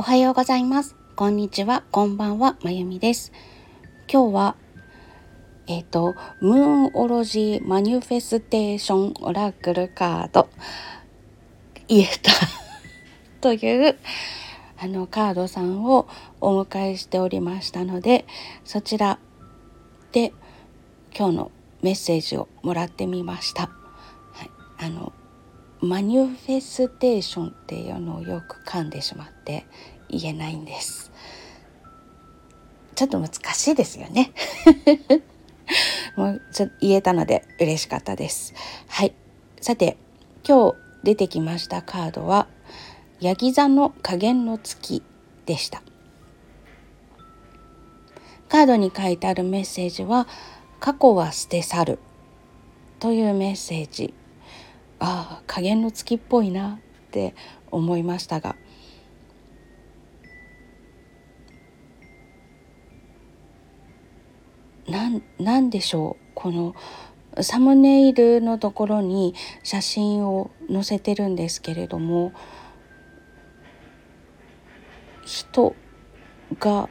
おはようございます。こんにちは、こんばんは、まゆみです。今日は、えっ、ー、と、ムーンオロジーマニュフェステーションオラクルカード、言えた という、あの、カードさんをお迎えしておりましたので、そちらで今日のメッセージをもらってみました。はい、あのマニュフェステーションっていうのをよく噛んでしまって言えないんです。ちょっと難しいですよね。もうちょ言えたので嬉しかったです。はい。さて今日出てきましたカードはヤギ座の加減の月でした。カードに書いてあるメッセージは過去は捨て去るというメッセージ。ああ加減の月っぽいなって思いましたが。なんなんでしょう？このサムネイルのところに写真を載せてるんですけれども人が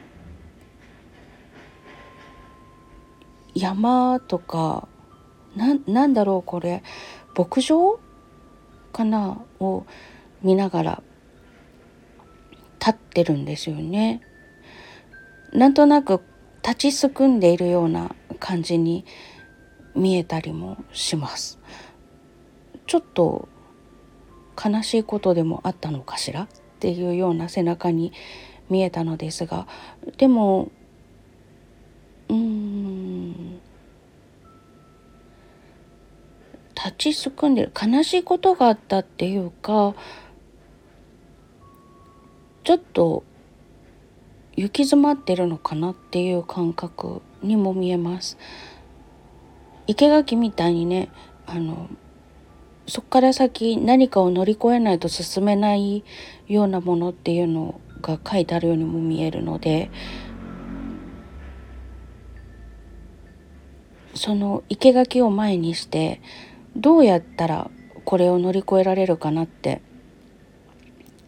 山とかななんだろうこれ？牧場かなを見ながら立ってるんですよね。なんとなく立ちすくんでいるような感じに見えたりもします。ちょっと悲しいことでもあったのかしらっていうような背中に見えたのですがでもうん立ちすくんでる悲しいことがあったっていうかちょっと行き詰まってるのかなっていう感覚にも見えます。生垣みたいにねあのそこから先何かを乗り越えないと進めないようなものっていうのが書いてあるようにも見えるのでその生垣を前にしてどうやったらこれを乗り越えられるかなって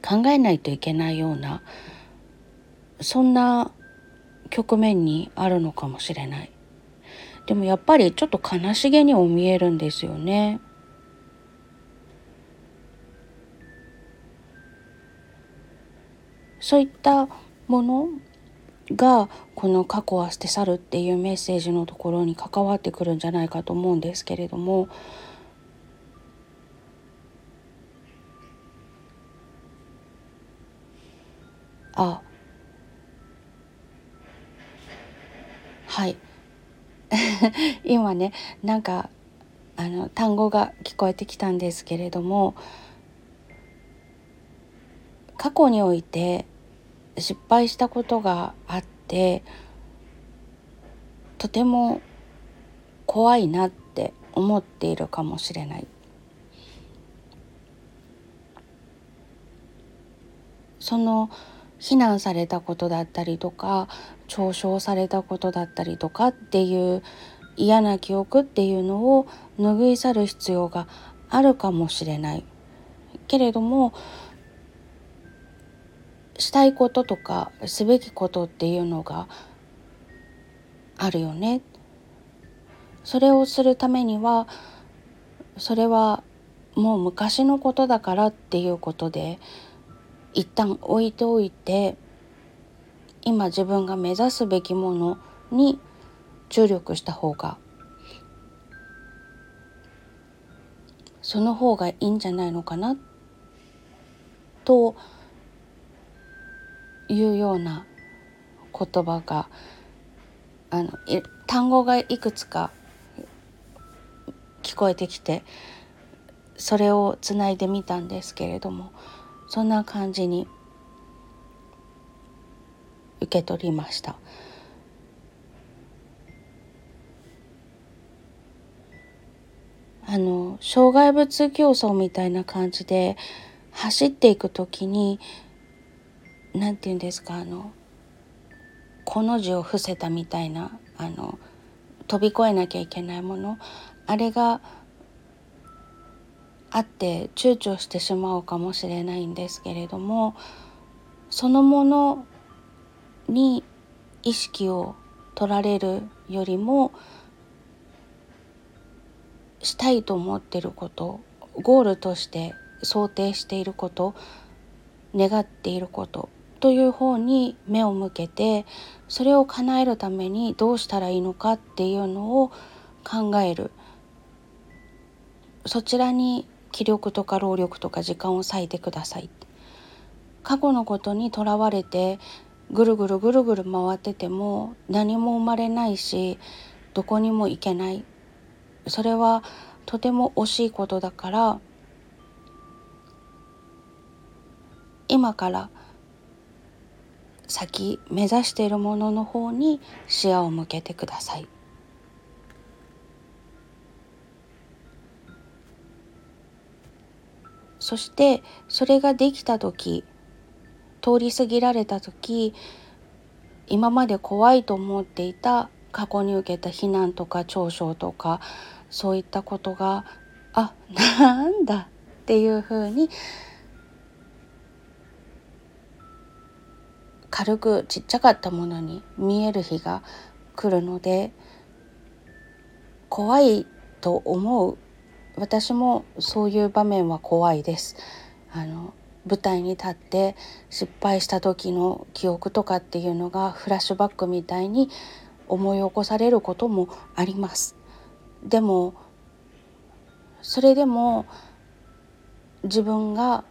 考えないといけないようなそんな局面にあるのかもしれない。でもやっぱりちょっと悲しげにも見えるんですよね。そういったものがこの「過去は捨て去る」っていうメッセージのところに関わってくるんじゃないかと思うんですけれどもあ。はい。今ねなんかあの単語が聞こえてきたんですけれども過去において失敗したことがあってとても怖いなって思っているかもしれない。その非難されたことだったりとか嘲笑されたことだったりとかっていう嫌な記憶っていうのを拭い去る必要があるかもしれないけれどもしたいこととかすべきことっていうのがあるよね。それをするためにはそれはもう昔のことだからっていうことで一旦置いておいて今自分が目指すべきものに注力した方がその方がいいんじゃないのかなというような言葉があの単語がいくつか聞こえてきてそれをつないでみたんですけれどもそんな感じに受け取りました。あの障害物競争みたいな感じで走っていく時に何て言うんですかあのこの字を伏せたみたいなあの飛び越えなきゃいけないものあれがあって躊躇してしまうかもしれないんですけれどもそのものに意識を取られるよりもしたいと思ってることゴールとして想定していること願っていることという方に目を向けてそれを叶えるためにどうしたらいいのかっていうのを考える。そちらに気力とか労力とか時間を割いてください過去のことにとらわれてぐるぐるぐるぐる回ってても何も生まれないしどこにも行けないそれはとても惜しいことだから今から先目指しているものの方に視野を向けてください。そしてそれができた時通り過ぎられた時今まで怖いと思っていた過去に受けた非難とか嘲笑とかそういったことがあなんだっていうふうに軽くちっちゃかったものに見える日が来るので怖いと思う私もそういう場面は怖いです。あの舞台に立って失敗した時の記憶とかっていうのがフラッシュバックみたいに思い起こされることもあります。でもそれでも自分が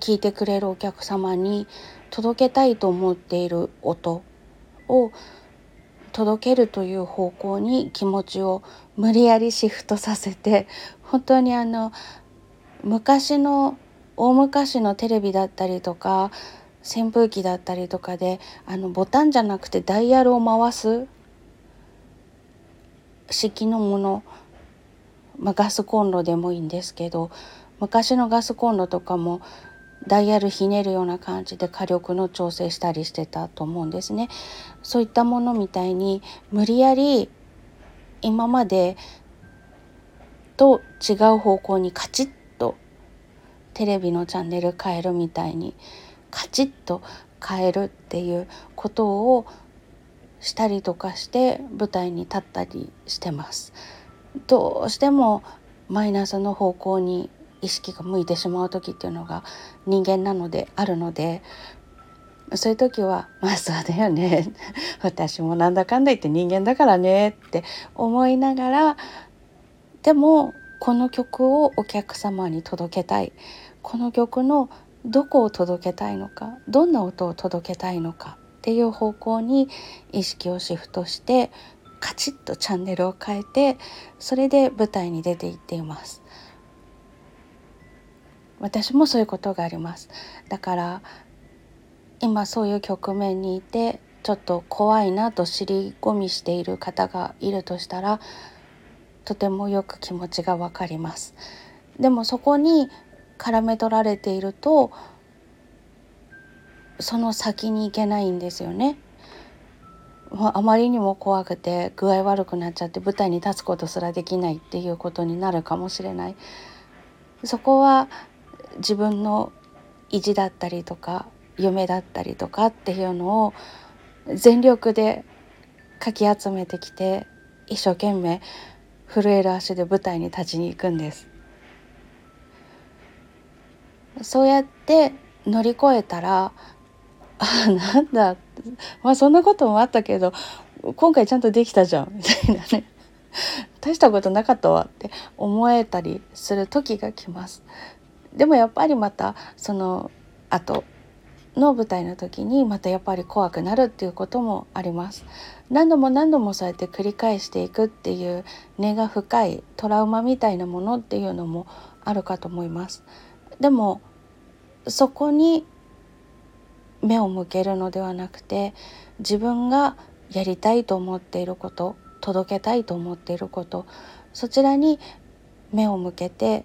聞いてくれるお客様に届けたいと思っている音を届けるという方向に気持ちを無理やりシフトさせて 本当にあの昔の大昔のテレビだったりとか扇風機だったりとかであのボタンじゃなくてダイヤルを回す式のもの、まあ、ガスコンロでもいいんですけど昔のガスコンロとかもダイヤルひねるような感じで火力の調整したりしてたと思うんですね。そういったものみたいに無理やり今までと違う方向にカチッとテレビのチャンネル変えるみたいにカチッと変えるっていうことをしたりとかして舞台に立ったりしてます。どうしてもマイナスの方向に意識が向いてしまう時っていうのが人間なのであるのでそういう時は「まあそうだよね 私もなんだかんだ言って人間だからね」って思いながらでもこの曲をお客様に届けたいこの曲のどこを届けたいのかどんな音を届けたいのかっていう方向に意識をシフトしてカチッとチャンネルを変えてそれで舞台に出ていっています。私もそういうことがあります。だから今そういう局面にいてちょっと怖いなと尻込みしている方がいるとしたらとてもよく気持ちがわかります。でもそこに絡め取られているとその先に行けないんですよね。あまりにも怖くて具合悪くなっちゃって舞台に立つことすらできないっていうことになるかもしれない。そこは自分の意地だったりとか夢だったりとかっていうのを全力でかき集めてきて一生懸命震える足で舞台に立ちに行くんです。そうやって乗り越えたら あなんだ。まあそんなこともあったけど今回ちゃんとできたじゃん。みたいなね。大したことなかったわって思えたりする時が来ます。でもやっぱりまたその後の舞台の時にまたやっぱり怖くなるっていうこともあります。何度も何度もそうやって繰り返していくっていう根が深いトラウマみたいなものっていうのもあるかと思います。でもそこに目を向けるのではなくて自分がやりたいと思っていること届けたいと思っていることそちらに目を向けて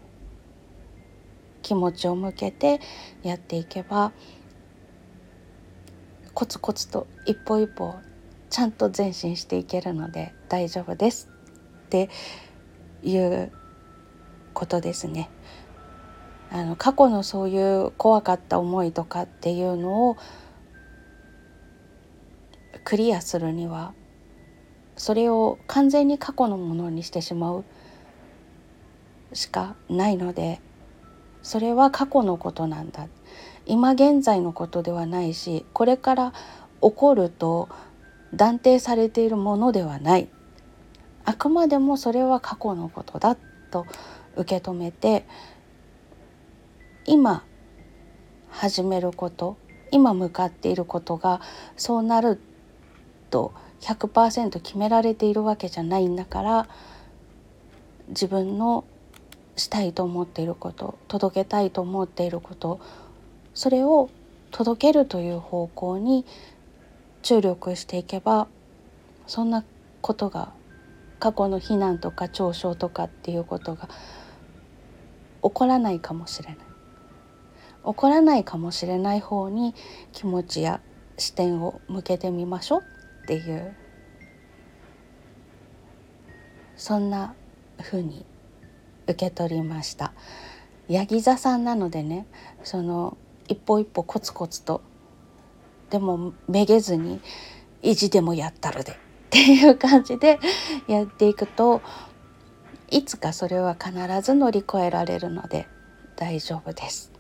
気持ちを向けてやっていけばコツコツと一歩一歩ちゃんと前進していけるので大丈夫ですっていうことですね。あの過去のそういう怖かった思いとかっていうのをクリアするにはそれを完全に過去のものにしてしまうしかないのでそれは過去のことなんだ。今現在のことではないしこれから起こると断定されているものではない。あくまでもそれは過去のことだと受け止めて今始めること今向かっていることがそうなると100%決められているわけじゃないんだから自分のしたいと思っていること届けたいと思っていることそれを届けるという方向に注力していけばそんなことが過去の非難とか嘲笑とかっていうことが起こらないかもしれない。起こらないかもしれない方に気持ちや視点を向けてみましょうっていうそんな風に受け取りましたヤギ座さんなのでねその一歩一歩コツコツとでもめげずに意地でもやったるでっていう感じでやっていくといつかそれは必ず乗り越えられるので大丈夫です。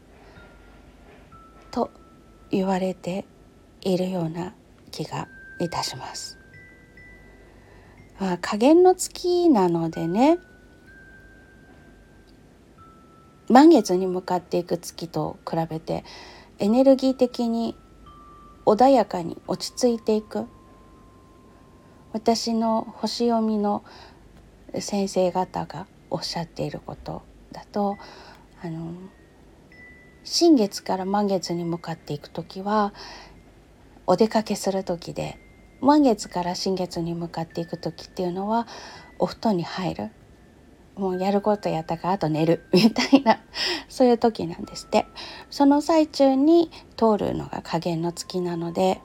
と言われているような気がいたします。まあ、加減の月なのでね満月に向かっていく月と比べてエネルギー的に穏やかに落ち着いていく。私の星読みの先生方がおっしゃっていることだとあの新月から満月に向かっていく時はお出かけする時で満月から新月に向かっていく時っていうのはお布団に入る。もうやることやったからあと寝る。みたいな。そういう時なんですって。その最中に通るのが加減の月なので。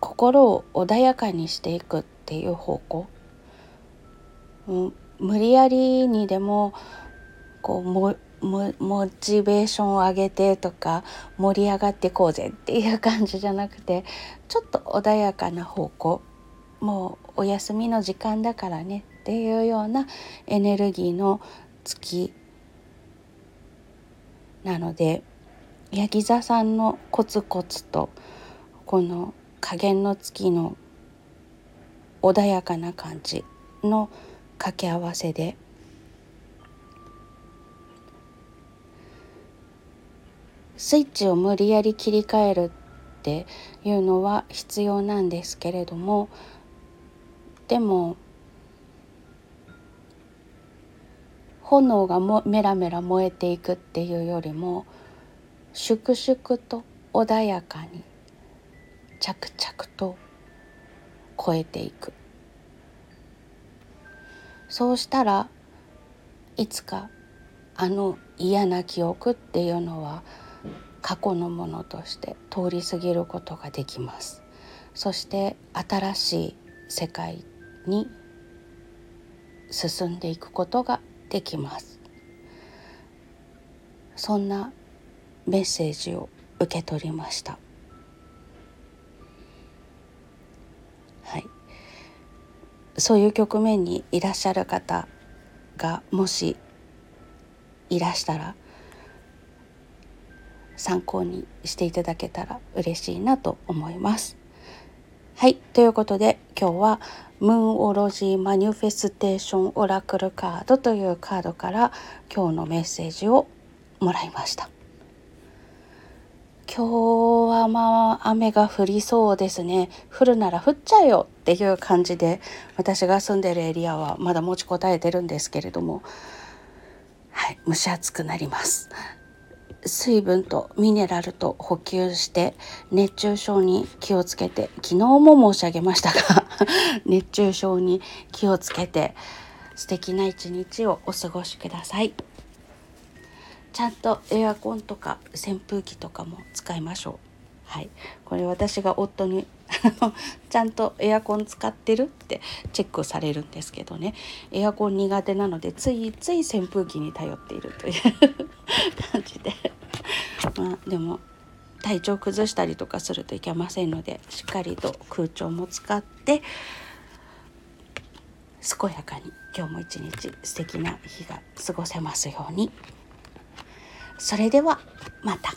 心を穏やかにしていくっていう方向、うん、無理やりにでもこうもモモチベーションを上げてとか盛り上がっていこうぜっていう感じじゃなくてちょっと穏やかな方向。もうお休みの時間だからねっていうようなエネルギーの月なのでヤギ座さんのコツコツとこの加減の月の穏やかな感じの掛け合わせでスイッチを無理やり切り替えるっていうのは必要なんですけれどもでも炎がもメラメラ燃えていくっていうよりも粛々と穏やかに着々と超えていく。そうしたらいつかあの嫌な記憶っていうのは過去のものとして通り過ぎることができます。そして新しい世界に進んでいくことができます。そんなメッセージを受け取りました。はい。そういう局面にいらっしゃる方がもしいらしたら参考にしていただけたら嬉しいなと思います。はい。ということで今日はムーンオロジーマニフェステーションオラクルカードというカードから今日のメッセージをもらいました。今日はまあ雨が降りそうですね。降るなら降っちゃえよっていう感じで私が住んでるエリアはまだ持ちこたえてるんですけれどもはい蒸し暑くなります。水分とミネラルと補給して熱中症に気をつけて昨日も申し上げましたが 熱中症に気をつけて素敵な一日をお過ごしください。ちゃんとエアコンとか扇風機とかも使いましょう。はい。これ私が夫に ちゃんとエアコン使ってるってチェックされるんですけどねエアコン苦手なのでついつい扇風機に頼っているという 感じでまあでも体調崩したりとかするといけませんのでしっかりと空調も使って健やかに今日も一日素敵な日が過ごせますように。それではまた。